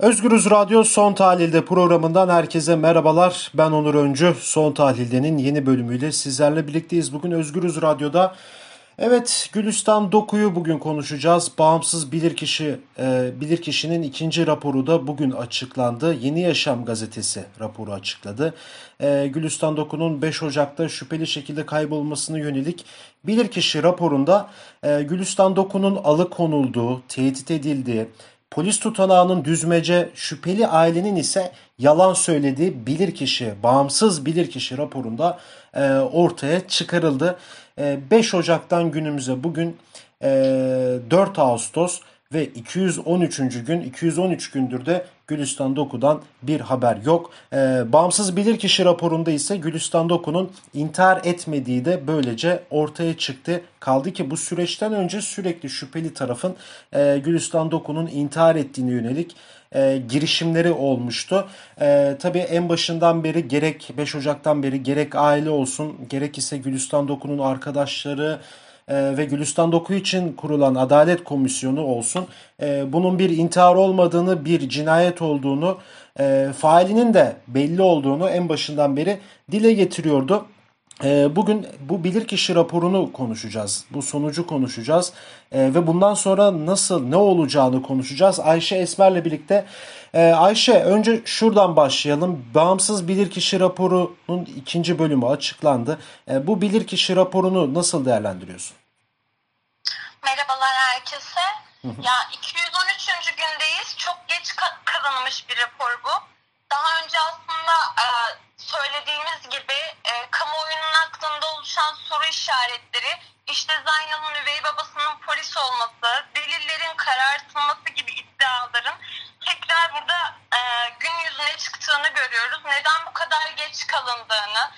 Özgürüz Radyo Son Tahlil'de programından herkese merhabalar. Ben Onur Öncü. Son Tahlil'de'nin yeni bölümüyle sizlerle birlikteyiz. Bugün Özgürüz Radyo'da Evet Gülistan Doku'yu bugün konuşacağız. Bağımsız bilirkişi e, bilirkişinin ikinci raporu da bugün açıklandı. Yeni Yaşam gazetesi raporu açıkladı. E, Gülistan Doku'nun 5 Ocak'ta şüpheli şekilde kaybolmasına yönelik bilirkişi raporunda e, Gülistan Doku'nun alıkonulduğu, tehdit edildiği, Polis tutanağının düzmece, şüpheli ailenin ise yalan söylediği bilirkişi, bağımsız bilirkişi raporunda e, ortaya çıkarıldı. E, 5 Ocak'tan günümüze bugün e, 4 Ağustos ve 213. gün 213 gündür de Gülistan Doku'dan bir haber yok. Ee, bağımsız bilirkişi raporunda ise Gülistan Doku'nun intihar etmediği de böylece ortaya çıktı. Kaldı ki bu süreçten önce sürekli şüpheli tarafın e, Gülistan Doku'nun intihar ettiğine yönelik e, girişimleri olmuştu. E, tabii en başından beri gerek 5 Ocak'tan beri gerek aile olsun gerek ise Gülistan Doku'nun arkadaşları e, ve Gülistan Doku için kurulan Adalet Komisyonu olsun e, bunun bir intihar olmadığını, bir cinayet olduğunu, e, failinin de belli olduğunu en başından beri dile getiriyordu. E, bugün bu bilirkişi raporunu konuşacağız. Bu sonucu konuşacağız. E, ve bundan sonra nasıl, ne olacağını konuşacağız. Ayşe Esmer'le birlikte. Ayşe önce şuradan başlayalım. Bağımsız bilirkişi raporunun ikinci bölümü açıklandı. Bu bilirkişi raporunu nasıl değerlendiriyorsun? Merhabalar herkese. Ya 213. gündeyiz. Çok geç kazanılmış bir rapor bu. Daha önce aslında e, söylediğimiz gibi e, kamuoyunun aklında oluşan soru işaretleri işte Zaynal'ın üvey babasının polis olması, delillerin karartılması gibi iddiaların tekrar burada e, gün yüzüne çıktığını görüyoruz. Neden bu kadar geç kalındığını,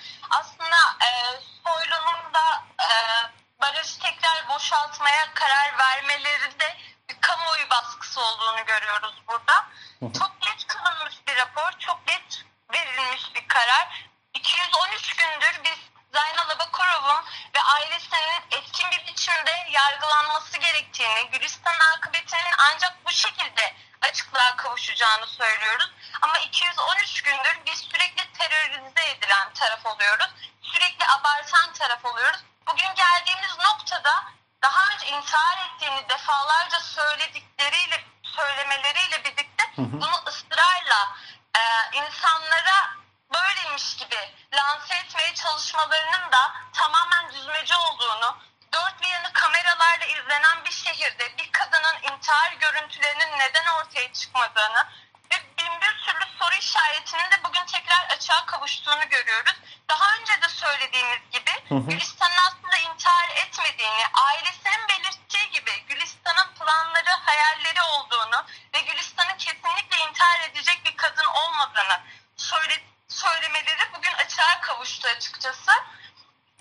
boşaltmaya karar vermelerinde bir kamuoyu baskısı olduğunu görüyoruz burada. Çok geç kılınmış bir rapor, çok geç verilmiş bir karar. 213 gündür biz Zaynal Abakorov'un ve ailesinin etkin bir biçimde yargılanması gerektiğini, Gülistan akıbetinin ancak bu şekilde açıklığa kavuşacağını söylüyoruz. Ama 213 gündür biz sürekli terörize edilen taraf oluyoruz. Sürekli abartan taraf oluyoruz bugün geldiğimiz noktada daha önce intihar ettiğini defalarca söyledikleriyle söylemeleriyle birlikte hı hı. bunu ısrarla e, insanlara böyleymiş gibi lanse etmeye çalışmalarının da tamamen düzmece olduğunu, dört bir yanı kameralarla izlenen bir şehirde bir kadının intihar görüntülerinin neden ortaya çıkmadığını ve bin bir türlü soru işaretinin de bugün tekrar açığa kavuştuğunu görüyoruz. Daha önce de söylediğimiz gibi hı hı. Gülistan'ın aslında intihar etmediğini, ailesinin belirttiği gibi Gülistan'ın planları, hayalleri olduğunu ve Gülistan'ın kesinlikle intihar edecek bir kadın olmadığını söyle, söylemeleri bugün açığa kavuştu açıkçası.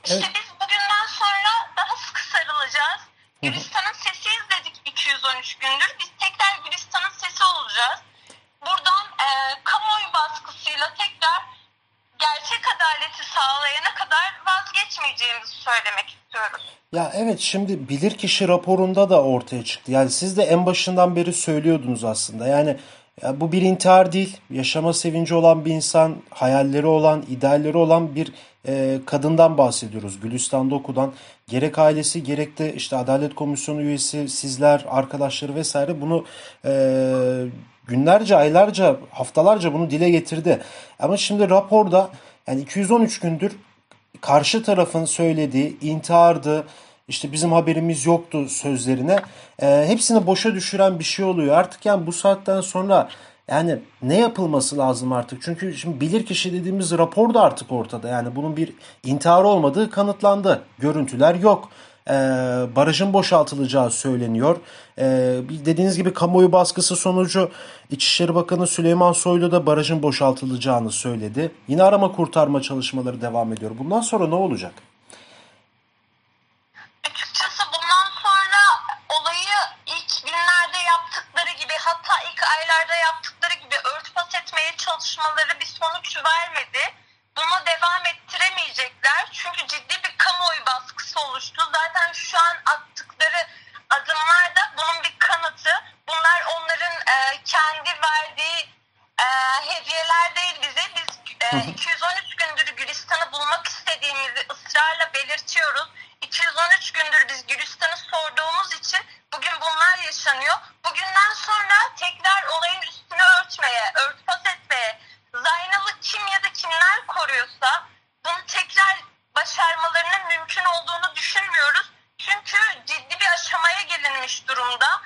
İşte evet. biz bugünden sonra daha sıkı sarılacağız. Gülistan'ın sesiyiz dedik 213 gündür. Biz tekrar Gülistan'ın sesi olacağız. Buradan e, kamuoyu baskısıyla tekrar gerçek adaleti sağlayana kadar vazgeçmeyeceğimizi söylemek istiyoruz. Ya evet şimdi bilirkişi raporunda da ortaya çıktı. Yani siz de en başından beri söylüyordunuz aslında. Yani ya bu bir intihar değil. Yaşama sevinci olan bir insan, hayalleri olan, idealleri olan bir e, kadından bahsediyoruz. Gülistan Doku'dan. Gerek ailesi gerek de işte Adalet Komisyonu üyesi, sizler, arkadaşları vesaire bunu e, günlerce, aylarca, haftalarca bunu dile getirdi. Ama şimdi raporda yani 213 gündür karşı tarafın söylediği intihardı, işte bizim haberimiz yoktu sözlerine e, hepsini boşa düşüren bir şey oluyor. Artık yani bu saatten sonra yani ne yapılması lazım artık? Çünkü şimdi bilir kişi dediğimiz rapor da artık ortada. Yani bunun bir intihar olmadığı kanıtlandı. Görüntüler yok e, barajın boşaltılacağı söyleniyor. E, dediğiniz gibi kamuoyu baskısı sonucu İçişleri Bakanı Süleyman Soylu da barajın boşaltılacağını söyledi. Yine arama kurtarma çalışmaları devam ediyor. Bundan sonra ne olacak? Açıkçası bundan sonra olayı ilk günlerde yaptıkları gibi ilk aylarda yaptıkları gibi örtbas etmeye çalışmaları bir sonuç vermedi. Bunu devam ettiremeyecekler. Çünkü ciddi bir kamuoyu baskısı oluştu. Zaten şu an attıkları adımlar da bunun bir kanıtı. Bunlar onların e, kendi verdiği hediyeler değil bize. Biz e, 213 gündür Gülistan'ı bulmak istediğimizi ısrarla belirtiyoruz. 213 gündür biz Gülistan'ı sorduğumuz için bugün bunlar yaşanıyor. Bugünden sonra tekrar olayın üstünü örtmeye, örtbas etmeye, Zaynal'ı kim ya da kimler koruyorsa bunu tekrar başarmalarının mümkün olduğunu düşünmüyoruz. Çünkü ciddi bir aşamaya gelinmiş durumda.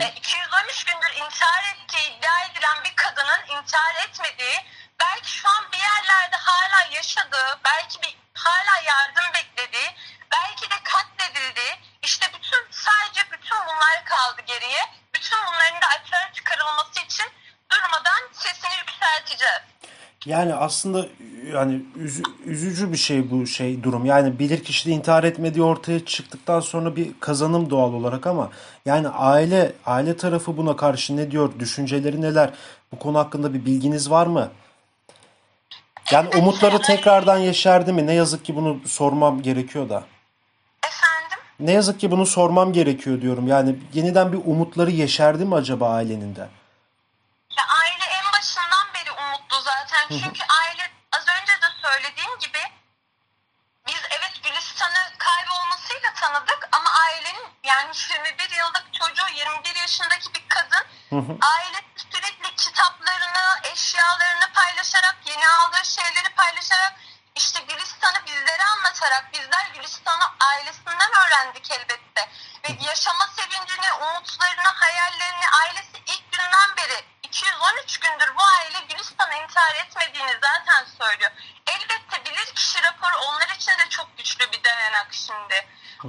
E, 213 gündür intihar ettiği iddia edilen bir kadının intihar etmediği, belki şu an bir yerlerde hala yaşadığı, belki bir hala yardım beklediği, belki de katledildiği, işte bütün sadece bütün bunlar kaldı geriye. Bütün bunların da açığa çıkarılması için durmadan sesini yükselteceğiz. Yani aslında yani üzü- üzücü bir şey bu şey durum. Yani bilirkişi de intihar etmediği ortaya çıktıktan sonra bir kazanım doğal olarak ama yani aile aile tarafı buna karşı ne diyor? Düşünceleri neler? Bu konu hakkında bir bilginiz var mı? Yani umutları tekrardan yeşerdi mi? Ne yazık ki bunu sormam gerekiyor da. Efendim? Ne yazık ki bunu sormam gerekiyor diyorum. Yani yeniden bir umutları yeşerdi mi acaba ailenin de? Ya aile en başından beri umutlu zaten. Çünkü aile gibi biz evet Gülistan'ı kaybolmasıyla tanıdık ama ailenin yani 21 yıllık çocuğu 21 yaşındaki bir kadın aile sürekli kitaplarını, eşyalarını paylaşarak, yeni aldığı şeyleri paylaşarak işte Gülistan'ı bizlere anlatarak bizler Gülistan'ı ailesinden öğrendik elbette. Ve yaşama sevincini, umutlarını, hayallerini ailesi ilk günden beri 213 gündür bu aile Gülistan'ı intihar etmediğini zaten söylüyor. Elbette bilir kişi raporu onlar için de çok güçlü bir dayanak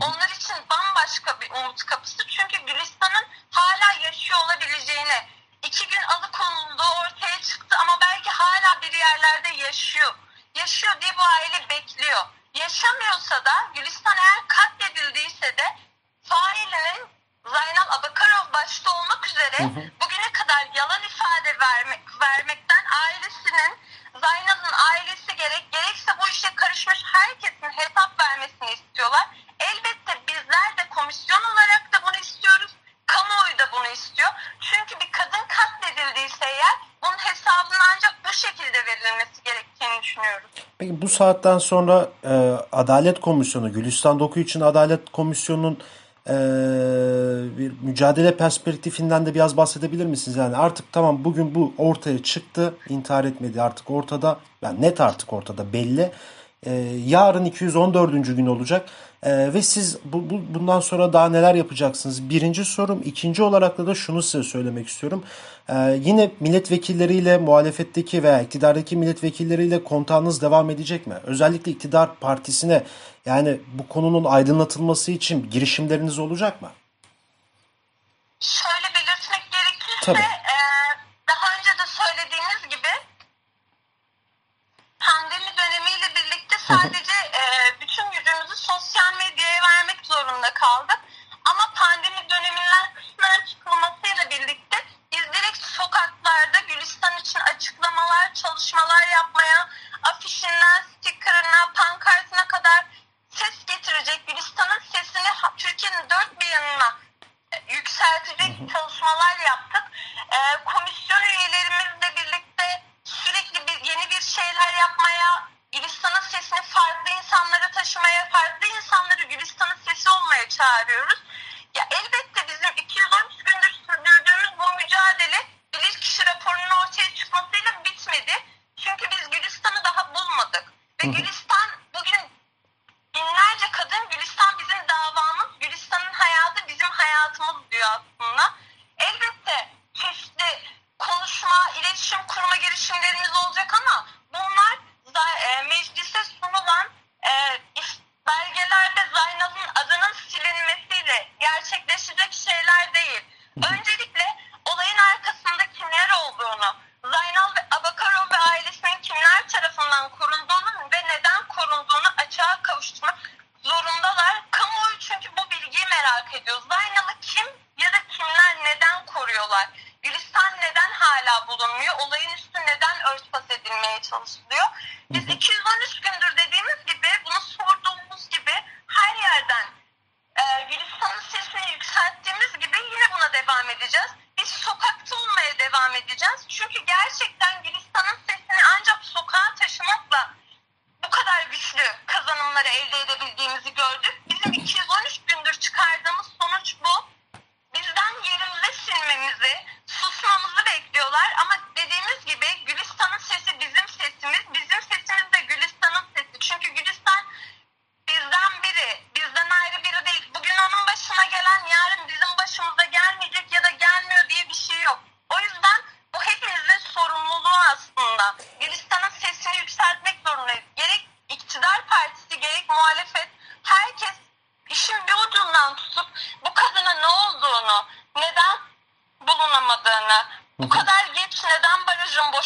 şimdi. Onlar için bambaşka bir umut kapısı. Çünkü Gülistan'ın hala yaşıyor olabileceğini, iki gün alıkonulduğu ortaya çıktı ama belki hala bir yerlerde yaşıyor. Yaşıyor diye bu aile bekliyor. Yaşamıyorsa da Gülistan eğer katledildiyse de failinin Zaynal Abakarov başta olmak üzere bugüne kadar yalan ifade vermek, vermekten ailesinin, Zaynal'ın ailesi gerek gerekse bu işe karışmış herkesin hesap vermesini istiyorlar. Elbette bizler de komisyon olarak da bunu istiyoruz. Kamuoyu da bunu istiyor. Çünkü bir kadın katledildiyse eğer bunun hesabının ancak bu şekilde verilmesi gerektiğini düşünüyoruz. Peki bu saatten sonra e, Adalet Komisyonu, Gülistan Doku için Adalet Komisyonu'nun e, bir mücadele perspektifinden de biraz bahsedebilir misiniz? Yani artık tamam bugün bu ortaya çıktı, intihar etmedi artık ortada, yani net artık ortada belli. E, yarın 214. gün olacak E, ve siz bu, bu, bundan sonra daha neler yapacaksınız? Birinci sorum. ikinci olarak da, da şunu size söylemek istiyorum. E, yine milletvekilleriyle, muhalefetteki veya iktidardaki milletvekilleriyle kontağınız devam edecek mi? Özellikle iktidar partisine yani bu konunun aydınlatılması için girişimleriniz olacak mı? Şöyle belirtmek gerekirse Tabii. e, daha önce de söylediğiniz gibi pandemi sadece çağırıyoruz. comes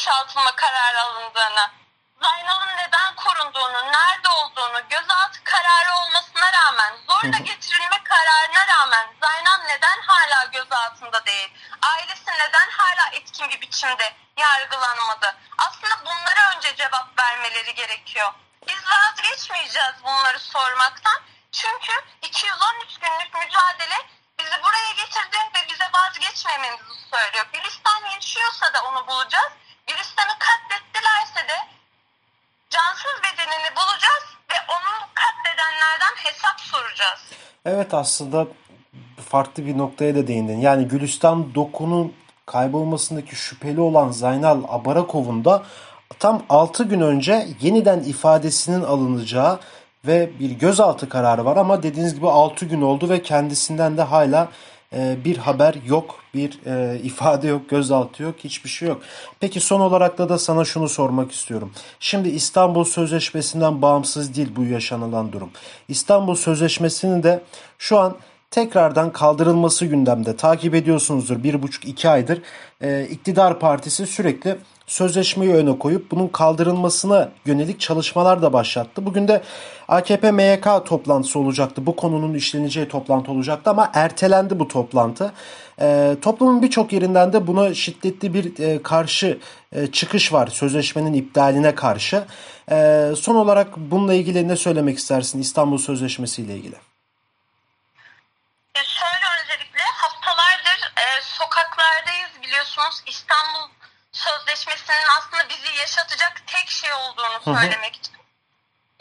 boşaltılma kararı alındığını, Zaynal'ın neden korunduğunu, nerede olduğunu, gözaltı kararı olmasına rağmen, zorla getirilme kararına rağmen Zaynal neden hala gözaltında değil? Ailesi neden hala etkin bir biçimde yargılanmadı? Aslında bunlara önce cevap vermeleri gerekiyor. Biz vazgeçmeyeceğiz bunları sormaktan. Çünkü 213 günlük mücadele bizi buraya getirdi ve bize vazgeçmememizi söylüyor. Gülistan yaşıyorsa da onu bulacağız. Evet aslında farklı bir noktaya da değindin. Yani Gülistan Doku'nun kaybolmasındaki şüpheli olan Zaynal Abarakov'un da tam 6 gün önce yeniden ifadesinin alınacağı ve bir gözaltı kararı var ama dediğiniz gibi 6 gün oldu ve kendisinden de hala bir haber yok, bir e, ifade yok, gözaltı yok, hiçbir şey yok. Peki son olarak da da sana şunu sormak istiyorum. Şimdi İstanbul Sözleşmesi'nden bağımsız değil bu yaşanılan durum. İstanbul Sözleşmesi'nin de şu an tekrardan kaldırılması gündemde. Takip ediyorsunuzdur bir buçuk iki aydır e, iktidar partisi sürekli sözleşmeyi öne koyup bunun kaldırılmasına yönelik çalışmalar da başlattı. Bugün de AKP MYK toplantısı olacaktı. Bu konunun işleneceği toplantı olacaktı ama ertelendi bu toplantı. E, toplumun birçok yerinden de buna şiddetli bir e, karşı e, çıkış var sözleşmenin iptaline karşı. E, son olarak bununla ilgili ne söylemek istersin İstanbul Sözleşmesi ile ilgili? Şöyle öncelikle haftalardır e, sokaklardayız biliyorsunuz İstanbul Sözleşmesi'nin aslında bizi yaşatacak tek şey olduğunu söylemek için.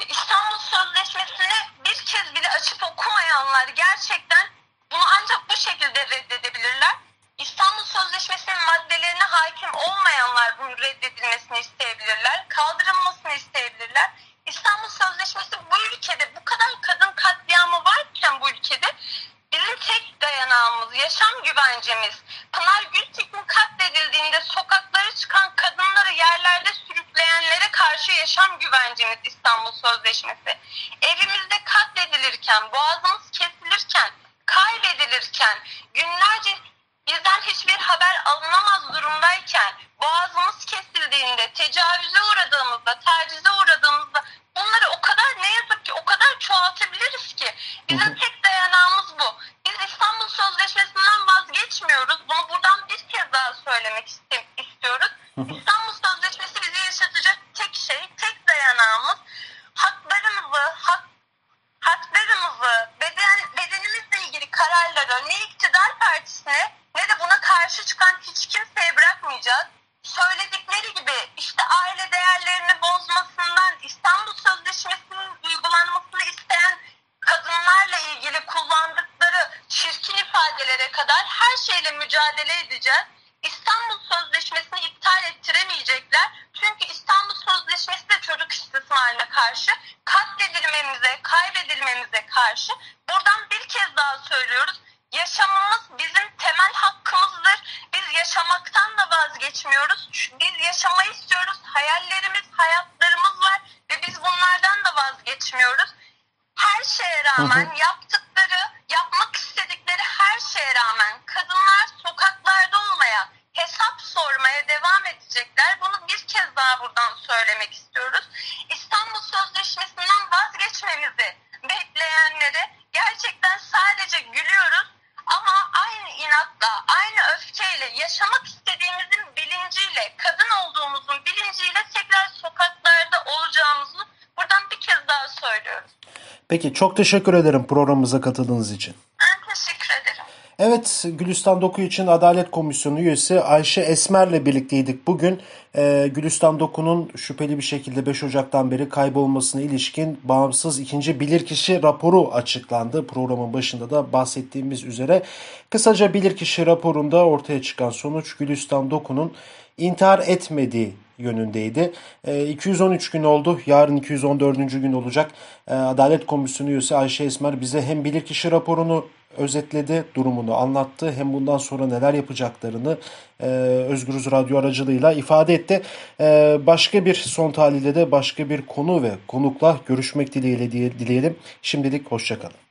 İstanbul Sözleşmesi'ni bir kez bile açıp okumayanlar gerçekten bunu ancak bu şekilde reddedebilirler. İstanbul Sözleşmesi'nin maddelerine hakim olmayanlar bunun reddedilmesini isteyebilirler. Kaldırılmasını isteyebilirler. İstanbul Sözleşmesi bu ülkede bu kadar kadın katliamı varken bu ülkede bizim tek dayanağımız, yaşam güvencemiz. Karşı yaşam güvencemiz İstanbul Sözleşmesi. Evimizde katledilirken, boğazımız kesilirken, kaybedilirken, günlerce bizden hiçbir haber alınamaz durumdayken, boğazımız kesildiğinde, tecavüze uğradığımızda, tacize uğradığımızda bunları o kadar ne yazık ki o kadar çoğaltabiliriz ki. Bizim tek dayanağımız bu. Biz İstanbul Sözleşmesi'nden vazgeçmiyoruz. Bunu buradan bir kez daha söylemek istiyoruz. İstanbul Sözleşmesi bizi yaşatacak tek şey, tek dayanağımız haklarımızı, hak, haklarımızı, beden, bedenimizle ilgili kararları ne iktidar partisine ne de buna karşı çıkan hiç kimseye bırakmayacağız. Söyledikleri gibi işte aile değerlerini bozmasından İstanbul Sözleşmesi'nin uygulanmasını isteyen kadınlarla ilgili kullandıkları çirkin ifadelere kadar her şeyle mücadele edeceğiz. İstanbul Sözleşmesi'ni iptal ettiremeyecekler. Çünkü İstanbul Sözleşmesi de çocuk istismarına karşı, katledilmemize, kaybedilmemize karşı. Buradan bir kez daha söylüyoruz. Yaşamımız bizim temel hakkımızdır. Biz yaşamaktan da vazgeçmiyoruz. Biz yaşamayı istiyoruz. Hayallerimiz, hayatlarımız var ve biz bunlardan da vazgeçmiyoruz. Her şeye rağmen yaptıkları, yapmak istedikleri her şeye rağmen kadınlar sokaklarda olmaya, hesap sormaya devam edecekler. Bunu bir kez daha buradan söylemek istiyoruz. İstanbul Sözleşmesi'nden vazgeçmemizi bekleyenlere gerçekten sadece gülüyoruz. Ama aynı inatla, aynı öfkeyle, yaşamak bilinciyle, kadın olduğumuzun bilinciyle tekrar sokaklarda olacağımızı buradan bir kez daha söylüyoruz. Peki çok teşekkür ederim programımıza katıldığınız için. Evet, Gülistan Doku için Adalet Komisyonu üyesi Ayşe Esmer'le birlikteydik bugün. Ee, Gülistan Doku'nun şüpheli bir şekilde 5 Ocak'tan beri kaybolmasına ilişkin bağımsız ikinci bilirkişi raporu açıklandı. Programın başında da bahsettiğimiz üzere. Kısaca bilirkişi raporunda ortaya çıkan sonuç Gülistan Doku'nun intihar etmediği yönündeydi. E, 213 gün oldu. Yarın 214. gün olacak. E, Adalet Komisyonu üyesi Ayşe Esmer bize hem bilirkişi raporunu özetledi, durumunu anlattı. Hem bundan sonra neler yapacaklarını e, Özgürüz Radyo aracılığıyla ifade etti. E, başka bir son tahlilde de başka bir konu ve konukla görüşmek dileğiyle diye, dileyelim. Şimdilik hoşçakalın.